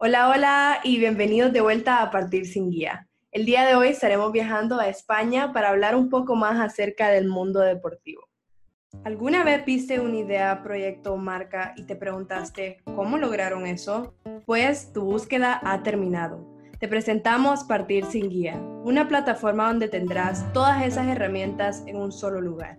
Hola, hola y bienvenidos de vuelta a Partir sin Guía. El día de hoy estaremos viajando a España para hablar un poco más acerca del mundo deportivo. ¿Alguna vez viste una idea, proyecto o marca y te preguntaste cómo lograron eso? Pues tu búsqueda ha terminado. Te presentamos Partir sin Guía, una plataforma donde tendrás todas esas herramientas en un solo lugar.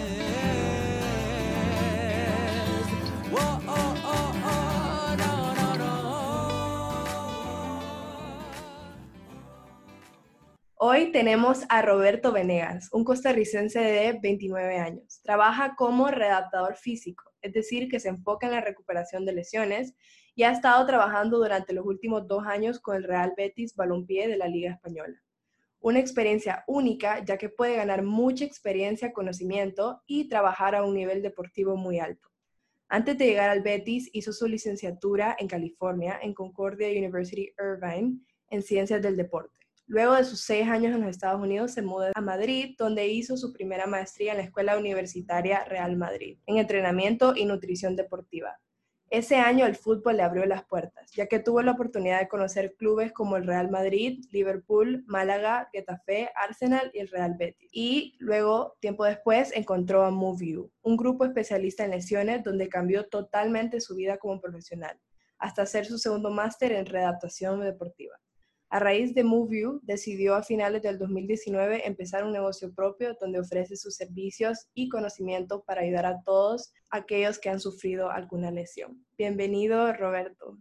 Hoy tenemos a Roberto Venegas, un costarricense de 29 años. Trabaja como redactador físico, es decir, que se enfoca en la recuperación de lesiones y ha estado trabajando durante los últimos dos años con el Real Betis Balompié de la Liga Española. Una experiencia única, ya que puede ganar mucha experiencia, conocimiento y trabajar a un nivel deportivo muy alto. Antes de llegar al Betis, hizo su licenciatura en California, en Concordia University Irvine, en Ciencias del Deporte. Luego de sus seis años en los Estados Unidos, se mudó a Madrid, donde hizo su primera maestría en la Escuela Universitaria Real Madrid, en entrenamiento y nutrición deportiva. Ese año el fútbol le abrió las puertas, ya que tuvo la oportunidad de conocer clubes como el Real Madrid, Liverpool, Málaga, Getafe, Arsenal y el Real Betis. Y luego, tiempo después, encontró a MoveU, un grupo especialista en lesiones donde cambió totalmente su vida como profesional, hasta hacer su segundo máster en readaptación deportiva. A raíz de MoveU, decidió a finales del 2019 empezar un negocio propio donde ofrece sus servicios y conocimiento para ayudar a todos aquellos que han sufrido alguna lesión. Bienvenido, Roberto.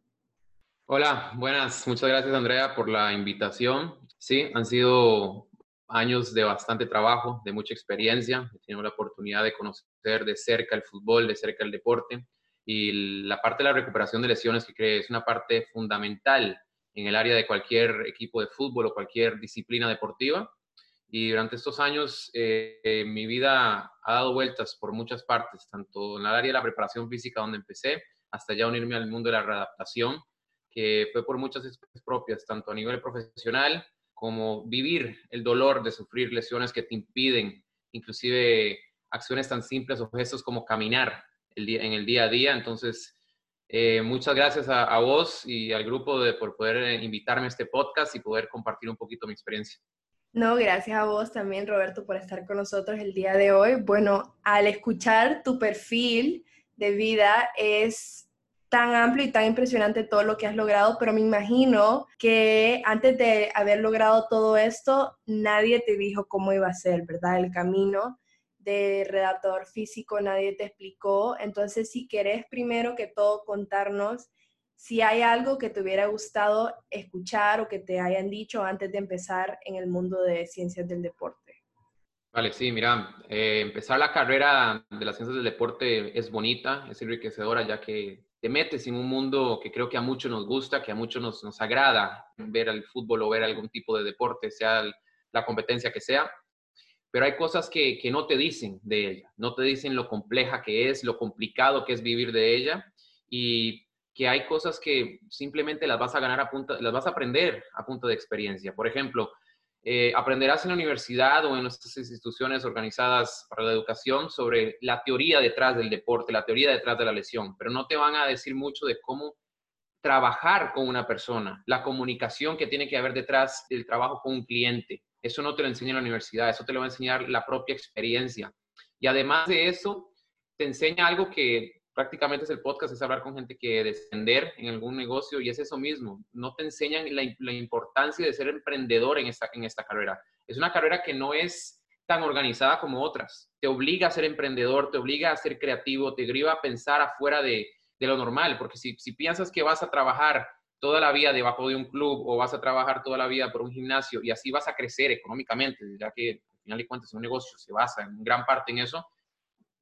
Hola, buenas. Muchas gracias, Andrea, por la invitación. Sí, han sido años de bastante trabajo, de mucha experiencia. He tenido la oportunidad de conocer de cerca el fútbol, de cerca el deporte y la parte de la recuperación de lesiones, que creo es una parte fundamental en el área de cualquier equipo de fútbol o cualquier disciplina deportiva. Y durante estos años eh, mi vida ha dado vueltas por muchas partes, tanto en el área de la preparación física donde empecé, hasta ya unirme al mundo de la readaptación, que fue por muchas experiencias propias, tanto a nivel profesional como vivir el dolor de sufrir lesiones que te impiden, inclusive acciones tan simples o gestos como caminar el día, en el día a día. Entonces, eh, muchas gracias a, vos y al grupo de, por poder eh, invitarme a este podcast y poder compartir un poquito mi experiencia. No, gracias a vos también, Roberto, por estar con nosotros el día de hoy. Bueno, al escuchar tu perfil de vida es tan amplio y tan impresionante todo lo que has logrado, pero me imagino que antes de haber logrado todo esto, nadie te dijo cómo iba a ser, ¿verdad? El camino redactor físico nadie te explicó. Entonces, si querés primero que todo contarnos si hay algo que te hubiera gustado escuchar o que te hayan dicho antes de empezar en el mundo de ciencias del deporte. Vale, sí, mira, eh, empezar la carrera de las ciencias del deporte es bonita, es enriquecedora, ya que te metes en un mundo que creo que a muchos nos gusta, que a muchos nos, nos agrada ver el fútbol o ver algún tipo de deporte, sea la competencia que sea pero hay cosas que, que, no te dicen de ella, no te dicen lo compleja que es, lo complicado que es vivir de ella y que hay cosas que simplemente las vas a ganar a punta, las vas a aprender a punto de experiencia. Por ejemplo, eh, aprenderás en la universidad o en nuestras instituciones organizadas para la educación sobre la teoría detrás del deporte, la teoría detrás de la lesión, pero no te van a decir mucho de cómo trabajar con una persona, la comunicación que tiene que haber detrás del trabajo con un cliente, eso no te lo enseña la universidad, eso te lo va a enseñar la propia experiencia. Y además de eso, te enseña algo que prácticamente es el podcast, es hablar con gente que descender en algún negocio y es eso mismo. No te enseñan la, importancia de ser emprendedor en esta, en esta carrera. Es una carrera que no es tan organizada como otras. Te obliga a ser emprendedor, te obliga a ser creativo, te obliga a pensar afuera de, de lo normal, porque si, si piensas que vas a trabajar toda la vida debajo de un club o vas a trabajar toda la vida por un gimnasio y así vas a crecer económicamente, ya que al final de cuentas un negocio se basa en gran parte en eso,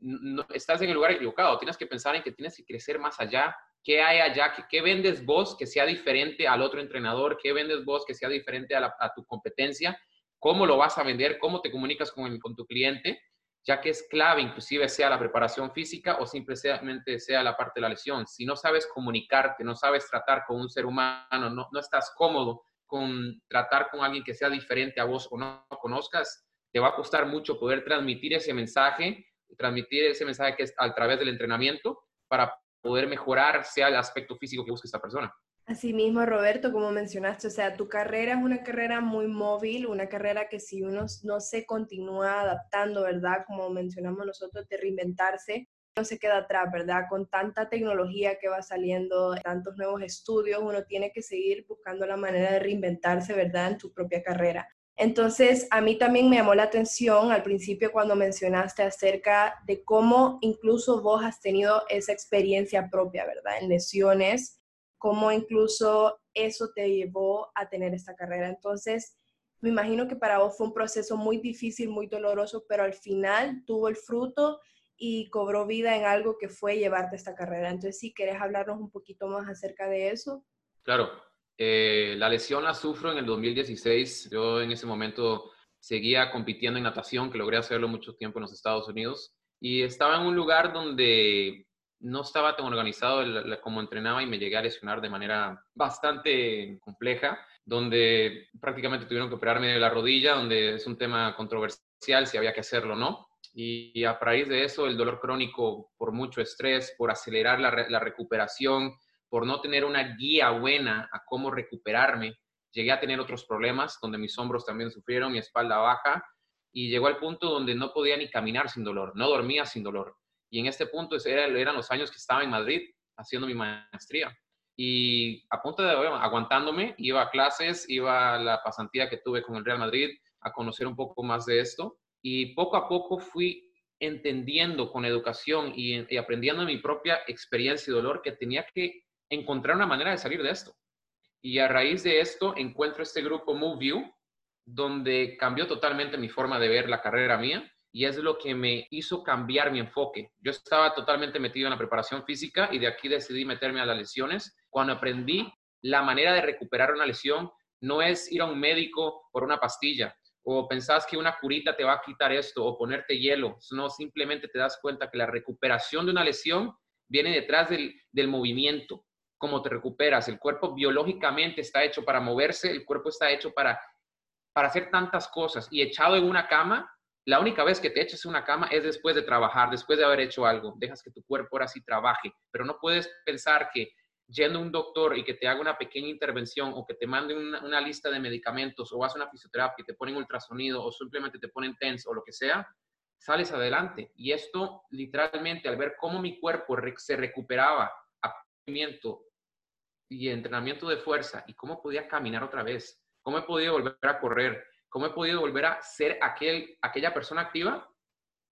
no, estás en el lugar equivocado. Tienes que pensar en que tienes que crecer más allá. ¿Qué hay allá? ¿Qué, vendes vos que sea diferente al otro entrenador? ¿Qué vendes vos que sea diferente a, tu competencia? ¿Cómo lo vas a vender? ¿Cómo te comunicas con tu cliente? Ya que es clave, inclusive sea la preparación física o simplemente sea la parte de la lesión. Si no sabes comunicarte, no sabes tratar con un ser humano, no, no estás cómodo con tratar con alguien que sea diferente a vos o no conozcas, te va a costar mucho poder transmitir ese mensaje, transmitir ese mensaje que es a través del entrenamiento para poder mejorar sea el aspecto físico que busque esta persona. Asimismo, Roberto, como mencionaste, o sea, tu carrera es una carrera muy móvil, una carrera que si uno no se continúa adaptando, ¿verdad? Como mencionamos nosotros, de reinventarse, no se queda atrás, ¿verdad? Con tanta tecnología que va saliendo, tantos nuevos estudios, uno tiene que seguir buscando la manera de reinventarse, ¿verdad? En tu propia carrera. Entonces, a mí también me llamó la atención al principio cuando mencionaste acerca de cómo incluso vos has tenido esa experiencia propia, ¿verdad? En lesiones, cómo incluso eso te llevó a tener esta carrera. Entonces, me imagino que para vos fue un proceso muy difícil, muy doloroso, pero al final tuvo el fruto y cobró vida en algo que fue llevarte esta carrera. Entonces, si quieres hablarnos un poquito más acerca de eso. Claro, eh, la lesión la sufro en el 2016. Yo en ese momento seguía compitiendo en natación, que logré hacerlo mucho tiempo en los Estados Unidos. Y estaba en un lugar donde no estaba tan organizado como entrenaba y me llegué a lesionar de manera bastante compleja, donde prácticamente tuvieron que operarme de la rodilla, donde es un tema controversial si había que hacerlo o no. Y, a raíz de eso, el dolor crónico por mucho estrés, por acelerar la recuperación, por no tener una guía buena a cómo recuperarme, llegué a tener otros problemas donde mis hombros también sufrieron, mi espalda baja, y llegó al punto donde no podía ni caminar sin dolor, no dormía sin dolor. Y en este punto eran los años que estaba en Madrid haciendo mi maestría. Y a punto de aguantándome, iba a clases, iba a la pasantía que tuve con el Real Madrid a conocer un poco más de esto. Y poco a poco fui entendiendo con educación y, aprendiendo mi propia experiencia y dolor que tenía que encontrar una manera de salir de esto. Y a raíz de esto encuentro este grupo MoveView, donde cambió totalmente mi forma de ver la carrera mía y es lo que me hizo cambiar mi enfoque. Yo estaba totalmente metido en la preparación física y de aquí decidí meterme a las lesiones. Cuando aprendí la manera de recuperar una lesión, no es ir a un médico por una pastilla o pensás que una curita te va a quitar esto o ponerte hielo, no, simplemente te das cuenta que la recuperación de una lesión viene detrás del, del movimiento cómo te recuperas. El cuerpo biológicamente está hecho para moverse, el cuerpo está hecho para, para hacer tantas cosas. Y echado en una cama, la única vez que te eches en una cama es después de trabajar, después de haber hecho algo. Dejas que tu cuerpo ahora sí trabaje, pero no puedes pensar que yendo a un doctor y que te haga una pequeña intervención o que te mande una, lista de medicamentos o vas a una fisioterapia y te ponen ultrasonido o simplemente te ponen TENS o lo que sea, sales adelante. Y esto literalmente al ver cómo mi cuerpo se recuperaba a y entrenamiento de fuerza y cómo podía caminar otra vez, cómo he podido volver a correr, cómo he podido volver a ser aquel, aquella persona activa,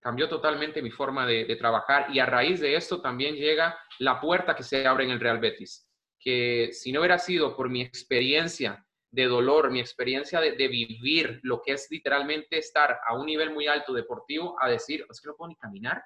cambió totalmente mi forma de, trabajar y a raíz de esto también llega la puerta que se abre en el Real Betis, que si no hubiera sido por mi experiencia de dolor, mi experiencia de, vivir lo que es literalmente estar a un nivel muy alto deportivo, a decir, es que no puedo ni caminar,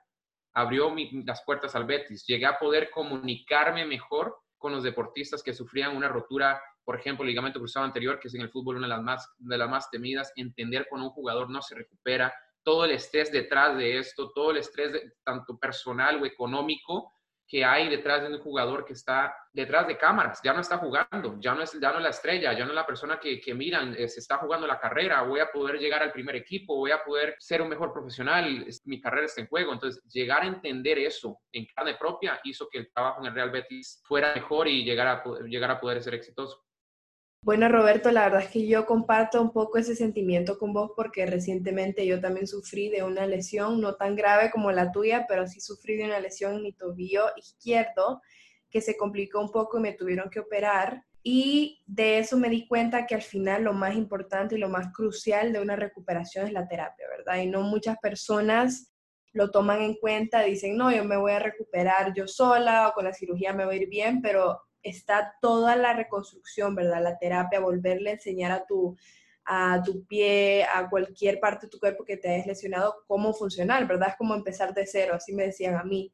abrió las puertas al Betis, llegué a poder comunicarme mejor con los deportistas que sufrían una rotura, por ejemplo, ligamento cruzado anterior, que es en el fútbol una de las más, de las más temidas, entender cuando un jugador no se recupera, todo el estrés detrás de esto, todo el estrés tanto personal o económico que hay detrás de un jugador que está detrás de cámaras, ya no está jugando, ya no es, ya no la estrella, ya no es la persona que, que miran, eh, se está jugando la carrera, voy a poder llegar al primer equipo, voy a poder ser un mejor profesional, mi carrera está en juego. Entonces, llegar a entender eso en carne propia hizo que el trabajo en el Real Betis fuera mejor y llegar a, llegar a poder ser exitoso. Bueno, Roberto, la verdad es que yo comparto un poco ese sentimiento con vos porque recientemente yo también sufrí de una lesión, no tan grave como la tuya, pero sí sufrí de una lesión en mi tobillo izquierdo que se complicó un poco y me tuvieron que operar. Y de eso me di cuenta que al final lo más importante y lo más crucial de una recuperación es la terapia, ¿verdad? Y no muchas personas lo toman en cuenta, dicen, no, yo me voy a recuperar yo sola o con la cirugía me voy a ir bien, pero está toda la reconstrucción, ¿verdad? La terapia, volverle a enseñar a tu, a tu pie, a cualquier parte de tu cuerpo que te hayas lesionado, cómo funcionar, ¿verdad? Es como empezar de cero, así me decían a mí.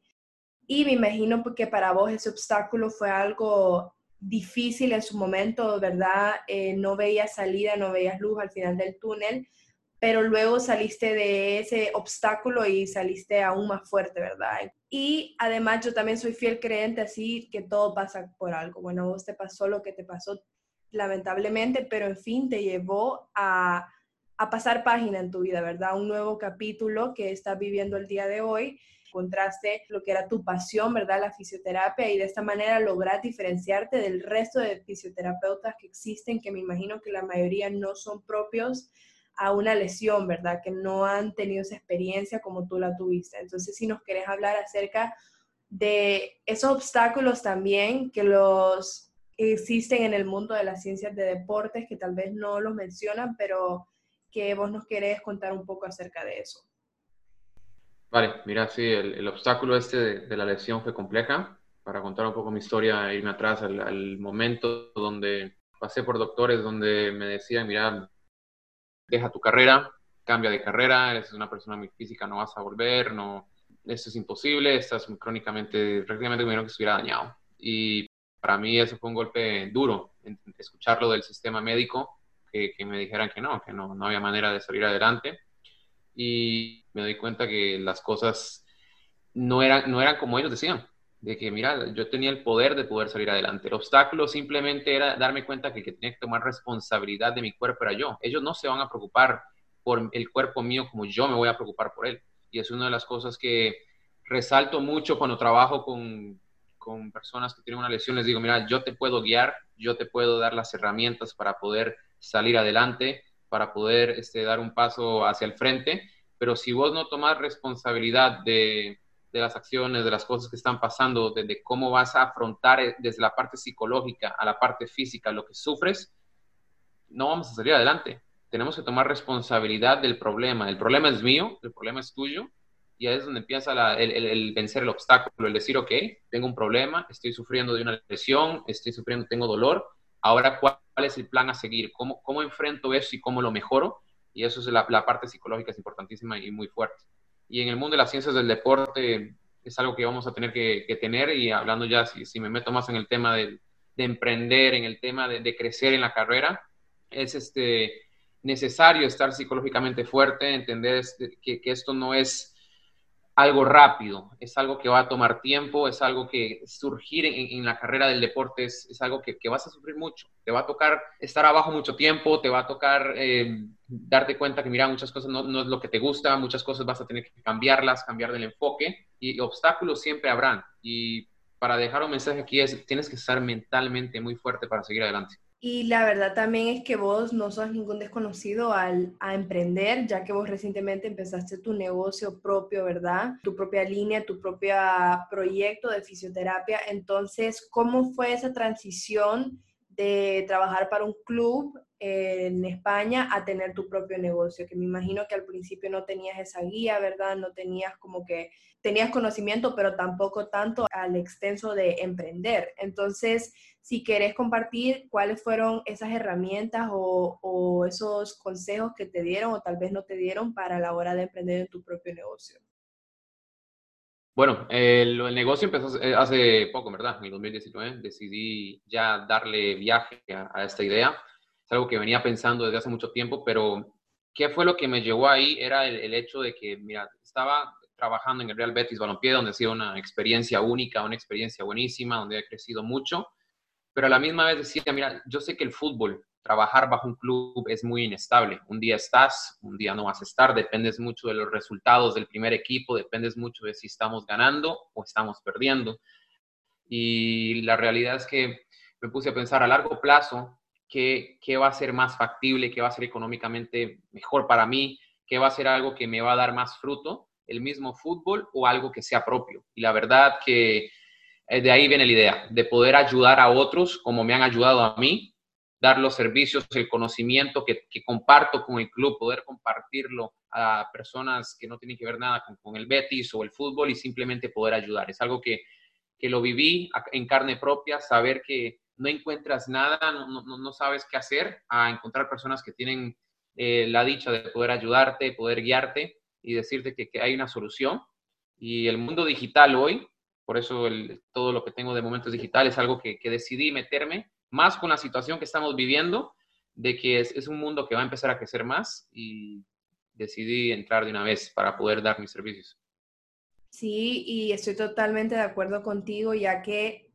Y me imagino que para vos ese obstáculo fue algo difícil en su momento, ¿verdad? Eh, no veías salida, no veías luz al final del túnel, pero luego saliste de ese obstáculo y saliste aún más fuerte, ¿verdad? Y además yo también soy fiel creyente así que todo pasa por algo. Bueno, vos te pasó lo que te pasó lamentablemente, pero en fin te llevó a, a pasar página en tu vida, ¿verdad? Un nuevo capítulo que estás viviendo el día de hoy encontraste lo que era tu pasión, ¿verdad? La fisioterapia y de esta manera lograr diferenciarte del resto de fisioterapeutas que existen, que me imagino que la mayoría no son propios a una lesión, ¿verdad? Que no han tenido esa experiencia como tú la tuviste. Entonces, si nos querés hablar acerca de esos obstáculos también que los existen en el mundo de las ciencias de deportes, que tal vez no los mencionan, pero que vos nos querés contar un poco acerca de eso. Vale, mira, sí, el, obstáculo este de, la lesión fue compleja. Para contar un poco mi historia, irme atrás al, al momento donde pasé por doctores donde me decían, mira, deja tu carrera, cambia de carrera, eres una persona muy física, no vas a volver, no, esto es imposible, estás crónicamente, prácticamente como que estuviera dañado. Y para mí eso fue un golpe duro, escucharlo del sistema médico, que, me dijeran que no, que no, no había manera de salir adelante. Y me doy cuenta que las cosas no eran, no eran como ellos decían de que, mira, yo tenía el poder de poder salir adelante. El obstáculo simplemente era darme cuenta que el que tenía que tomar responsabilidad de mi cuerpo era yo. Ellos no se van a preocupar por el cuerpo mío como yo me voy a preocupar por él. Y es una de las cosas que resalto mucho cuando trabajo con, con personas que tienen una lesión. Les digo, mira, yo te puedo guiar, yo te puedo dar las herramientas para poder salir adelante, para poder este, dar un paso hacia el frente. Pero si vos no tomás responsabilidad de, de las acciones, de las cosas que están pasando, de, cómo vas a afrontar eh, desde la parte psicológica a la parte física lo que sufres, no vamos a salir adelante. Tenemos que tomar responsabilidad del problema. El problema es mío, el problema es tuyo, y ahí es donde empieza el, vencer el obstáculo, el decir, ok, tengo un problema, estoy sufriendo de una lesión, estoy sufriendo, tengo dolor, ahora cuál, es el plan a seguir, cómo, cómo enfrento eso y cómo lo mejoro, y eso es la parte psicológica, es importantísima y muy fuerte y en el mundo de las ciencias del deporte es algo que vamos a tener que, tener y hablando ya, si, me meto más en el tema de, emprender, en el tema de, crecer en la carrera, es este, necesario estar psicológicamente fuerte, entender este, que esto no es algo rápido, es algo que va a tomar tiempo, es algo que surgir en, la carrera del deporte es, es algo que, vas a sufrir mucho. Te va a tocar estar abajo mucho tiempo, te va a tocar eh, darte cuenta que, mira, muchas cosas no, no, es lo que te gusta, muchas cosas vas a tener que cambiarlas, cambiar del enfoque y obstáculos siempre habrán. Y para dejar un mensaje aquí es, tienes que estar mentalmente muy fuerte para seguir adelante. Y la verdad también es que vos no sos ningún desconocido al, a emprender, ya que vos recientemente empezaste tu negocio propio, ¿verdad? Tu propia línea, tu propio proyecto de fisioterapia. Entonces, ¿cómo fue esa transición de trabajar para un club en España a tener tu propio negocio, que me imagino que al principio no tenías esa guía, ¿verdad? No tenías como que, tenías conocimiento, pero tampoco tanto al extenso de emprender. Entonces, si querés compartir cuáles fueron esas herramientas o, o esos consejos que te dieron o tal vez no te dieron para la hora de emprender en tu propio negocio. Bueno, el, negocio empezó hace poco, ¿verdad? En el 2019 decidí ya darle viaje a esta idea es algo que venía pensando desde hace mucho tiempo, pero ¿qué fue lo que me llevó ahí? Era el, hecho de que, mira, estaba trabajando en el Real Betis Balompié, donde ha sido una experiencia única, una experiencia buenísima, donde he crecido mucho, pero a la misma vez decía, mira, yo sé que el fútbol, trabajar bajo un club es muy inestable. Un día estás, un día no vas a estar, dependes mucho de los resultados del primer equipo, dependes mucho de si estamos ganando o estamos perdiendo. Y la realidad es que me puse a pensar a largo plazo, qué, va a ser más factible, qué va a ser económicamente mejor para mí, qué va a ser algo que me va a dar más fruto, el mismo fútbol o algo que sea propio. Y la verdad que de ahí viene la idea, de poder ayudar a otros como me han ayudado a mí, dar los servicios, el conocimiento que, comparto con el club, poder compartirlo a personas que no tienen que ver nada con, el Betis o el fútbol y simplemente poder ayudar. Es algo que, que lo viví en carne propia, saber que no encuentras nada, no, sabes qué hacer, a encontrar personas que tienen eh, la dicha de poder ayudarte, poder guiarte y decirte que, hay una solución. Y el mundo digital hoy, por eso todo lo que tengo de momentos digital es algo que, decidí meterme, más con la situación que estamos viviendo, de que es, un mundo que va a empezar a crecer más y decidí entrar de una vez para poder dar mis servicios. Sí, y estoy totalmente de acuerdo contigo, ya que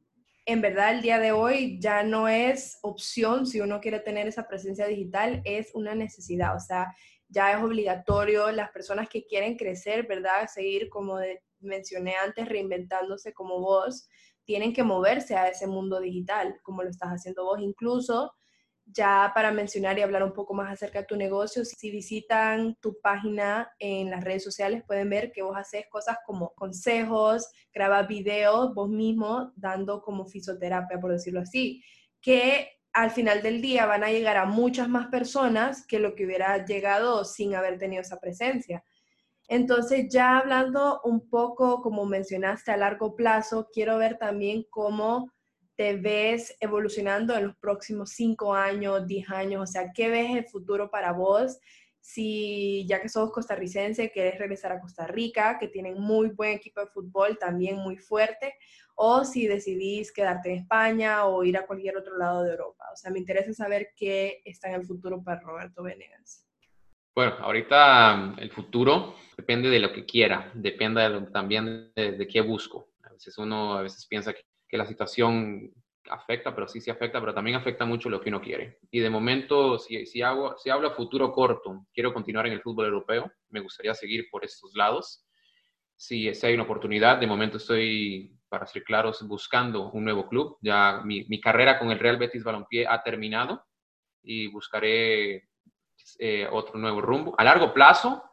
en verdad el día de hoy ya no es opción si uno quiere tener esa presencia digital, es una necesidad, o sea, ya es obligatorio las personas que quieren crecer, ¿verdad? Seguir, como mencioné antes, reinventándose como vos, tienen que moverse a ese mundo digital, como lo estás haciendo vos. Incluso ya para mencionar y hablar un poco más acerca de tu negocio, si visitan tu página en las redes sociales pueden ver que vos haces cosas como consejos, grabas videos vos mismo dando como fisioterapia, por decirlo así, que al final del día van a llegar a muchas más personas que lo que hubiera llegado sin haber tenido esa presencia. Entonces, ya hablando un poco, como mencionaste, a largo plazo, quiero ver también cómo te ves evolucionando en los próximos cinco años, diez años? O sea, ¿qué ves el futuro para vos? Si ya que sos costarricense, querés regresar a Costa Rica, que tienen muy buen equipo de fútbol, también muy fuerte, o si decidís quedarte en España o ir a cualquier otro lado de Europa. O sea, me interesa saber qué está en el futuro para Roberto Venegas. Bueno, ahorita el futuro depende de lo que quiera, depende también de, de, qué busco. A veces uno a veces piensa que que la situación afecta, pero sí se afecta, pero también afecta mucho lo que uno quiere. Y de momento, si, si, hago, si hablo a futuro corto, quiero continuar en el fútbol europeo, me gustaría seguir por estos lados. Si, si hay una oportunidad, de momento estoy, para ser claros, buscando un nuevo club. Ya mi, mi carrera con el Real Betis Balompié ha terminado y buscaré eh, otro nuevo rumbo. A largo plazo,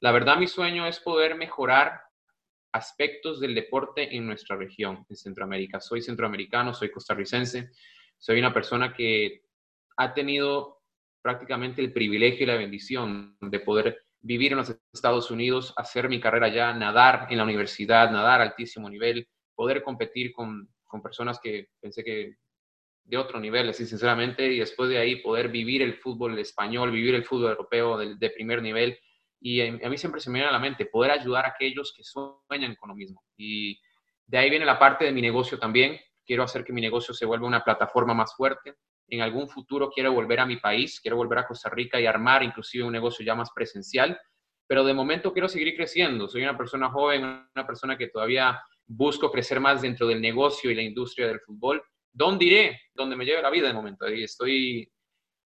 la verdad mi sueño es poder mejorar aspectos del deporte en nuestra región, en Centroamérica. Soy centroamericano, soy costarricense, soy una persona que ha tenido prácticamente el privilegio y la bendición de poder vivir en los Estados Unidos, hacer mi carrera allá, nadar en la universidad, nadar a altísimo nivel, poder competir con, personas que pensé que de otro nivel, así sinceramente, y después de ahí poder vivir el fútbol español, vivir el fútbol europeo de primer nivel, y a mí siempre se me viene a la mente poder ayudar a aquellos que sueñan con lo mismo. Y de ahí viene la parte de mi negocio también. Quiero hacer que mi negocio se vuelva una plataforma más fuerte. En algún futuro quiero volver a mi país, quiero volver a Costa Rica y armar inclusive un negocio ya más presencial. Pero de momento quiero seguir creciendo. Soy una persona joven, una persona que todavía busco crecer más dentro del negocio y la industria del fútbol. ¿Dónde iré? Donde me lleve la vida de momento. Y estoy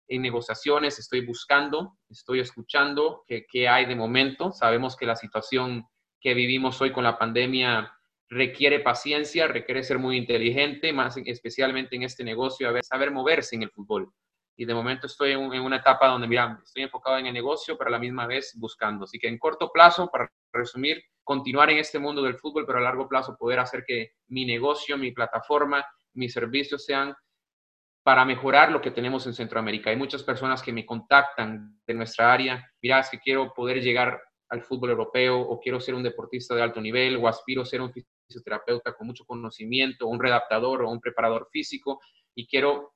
en negociaciones, estoy buscando, estoy escuchando qué, hay de momento. Sabemos que la situación que vivimos hoy con la pandemia requiere paciencia, requiere ser muy inteligente, más especialmente en este negocio, saber moverse en el fútbol. Y de momento estoy en, una etapa donde, mira, estoy enfocado en el negocio, pero a la misma vez buscando. Así que en corto plazo, para resumir, continuar en este mundo del fútbol, pero a largo plazo poder hacer que mi negocio, mi plataforma, mis servicios sean para mejorar lo que tenemos en Centroamérica. Hay muchas personas que me contactan de nuestra área, mira, es que quiero poder llegar al fútbol europeo o quiero ser un deportista de alto nivel o aspiro a ser un fisioterapeuta con mucho conocimiento, un redactador o un preparador físico y quiero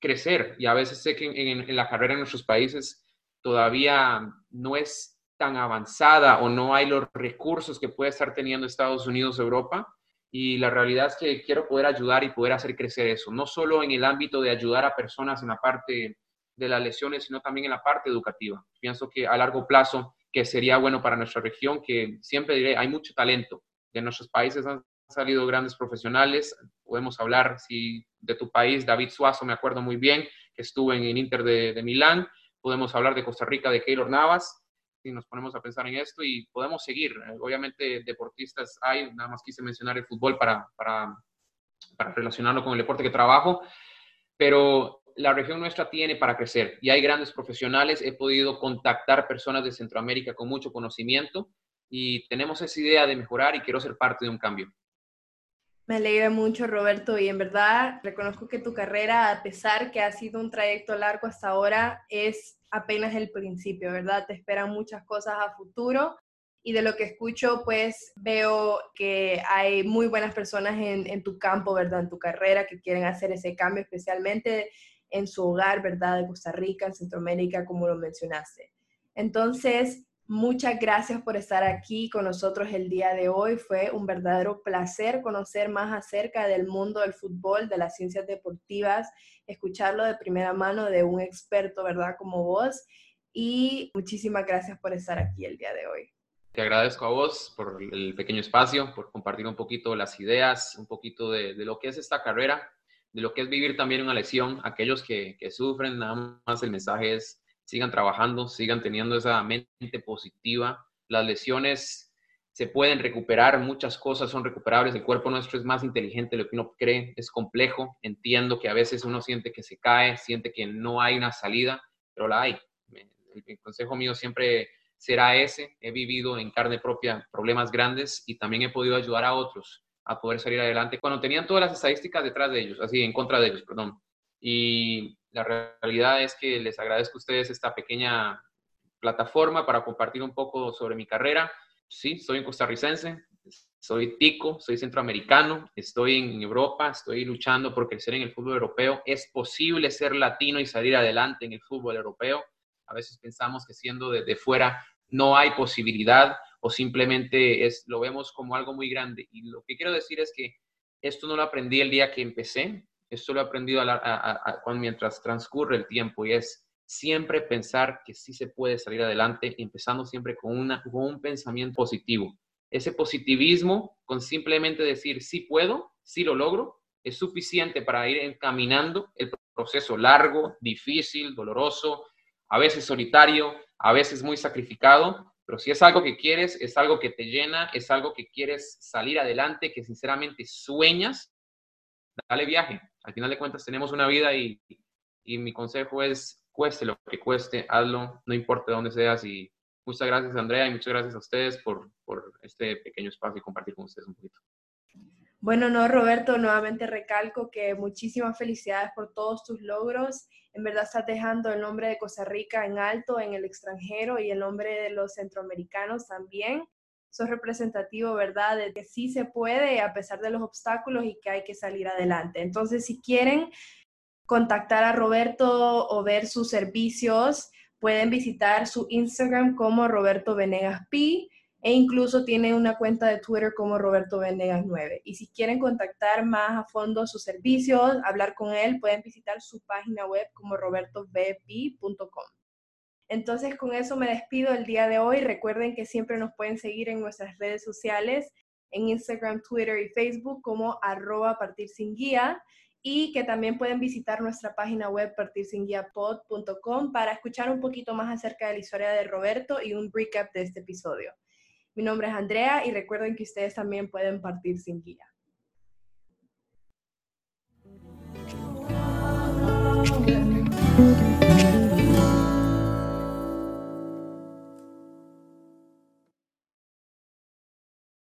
crecer. Y a veces sé que en, la carrera en nuestros países todavía no es tan avanzada o no hay los recursos que puede estar teniendo Estados Unidos o Europa y la realidad es que quiero poder ayudar y poder hacer crecer eso, no solo en el ámbito de ayudar a personas en la parte de las lesiones, sino también en la parte educativa. Pienso que a largo plazo, que sería bueno para nuestra región, que siempre diré, hay mucho talento. De nuestros países han salido grandes profesionales. Podemos hablar si de tu país, David Suazo, me acuerdo muy bien, que estuvo en el Inter de, de Milán. Podemos hablar de Costa Rica, de Keylor Navas si nos ponemos a pensar en esto y podemos seguir. Obviamente deportistas hay, nada más quise mencionar el fútbol para, para, para relacionarlo con el deporte que trabajo, pero la región nuestra tiene para crecer y hay grandes profesionales. He podido contactar personas de Centroamérica con mucho conocimiento y tenemos esa idea de mejorar y quiero ser parte de un cambio. Me alegra mucho, Roberto, y en verdad reconozco que tu carrera, a pesar que ha sido un trayecto largo hasta ahora, es apenas el principio, ¿verdad? Te esperan muchas cosas a futuro y de lo que escucho, pues veo que hay muy buenas personas en, tu campo, ¿verdad? En tu carrera que quieren hacer ese cambio, especialmente en su hogar, ¿verdad? De Costa Rica, en Centroamérica, como lo mencionaste. Entonces, Muchas gracias por estar aquí con nosotros el día de hoy. Fue un verdadero placer conocer más acerca del mundo del fútbol, de las ciencias deportivas, escucharlo de primera mano de un experto, ¿verdad? Como vos. y muchísimas gracias por estar aquí el día de hoy. Te agradezco a vos por el pequeño espacio, por compartir un poquito las ideas, un poquito de, lo que es esta carrera, de lo que es vivir también una lesión. Aquellos que, que sufren, nada más el mensaje es sigan trabajando, sigan teniendo esa mente positiva. Las lesiones se pueden recuperar, muchas cosas son recuperables, el cuerpo nuestro es más inteligente de lo que uno cree, es complejo, entiendo que a veces uno siente que se cae, siente que no hay una salida, pero la hay. El, consejo mío siempre será ese, he vivido en carne propia problemas grandes y también he podido ayudar a otros a poder salir adelante cuando tenían todas las estadísticas detrás de ellos, así en contra de ellos, perdón. Y la realidad es que les agradezco a ustedes esta pequeña plataforma para compartir un poco sobre mi carrera sí, soy un costarricense, soy tico, soy centroamericano, estoy en Europa, estoy luchando por crecer en el fútbol europeo. Es posible ser latino y salir adelante en el fútbol europeo. A veces pensamos que siendo desde fuera no hay posibilidad o simplemente es, lo vemos como algo muy grande. Y lo que quiero decir es que esto no lo aprendí el día que empecé, esto lo he aprendido mientras transcurre el tiempo y es siempre pensar que sí se puede salir adelante, empezando siempre con, una, un pensamiento positivo. Ese positivismo, con simplemente decir sí puedo, sí lo logro, es suficiente para ir encaminando el proceso largo, difícil, doloroso, a veces solitario, a veces muy sacrificado, pero si es algo que quieres, es algo que te llena, es algo que quieres salir adelante, que sinceramente sueñas, dale viaje. Al final de cuentas tenemos una vida y, y mi consejo es cueste lo que cueste, hazlo, no importa dónde seas. Y muchas gracias, Andrea, y muchas gracias a ustedes por, por este pequeño espacio y compartir con ustedes un poquito. Bueno, no, Roberto, nuevamente recalco que muchísimas felicidades por todos tus logros. En verdad estás dejando el nombre de Costa Rica en alto en el extranjero y el nombre de los centroamericanos también. Sos representativo, ¿verdad? De que sí se puede a pesar de los obstáculos y que hay que salir adelante. Entonces, si quieren contactar a Roberto o ver sus servicios, pueden visitar su Instagram como Roberto Venegas P e incluso tiene una cuenta de Twitter como Roberto Venegas 9. Y si quieren contactar más a fondo sus servicios, hablar con él, pueden visitar su página web como robertovp.com. Entonces, con eso me despido el día de hoy. Recuerden que siempre nos pueden seguir en nuestras redes sociales, en Instagram, Twitter y Facebook como arroba partir sin guía y que también pueden visitar nuestra página web partirsinguiapod.com para escuchar un poquito más acerca de la historia de Roberto y un recap de este episodio. Mi nombre es Andrea y recuerden que ustedes también pueden partir sin guía.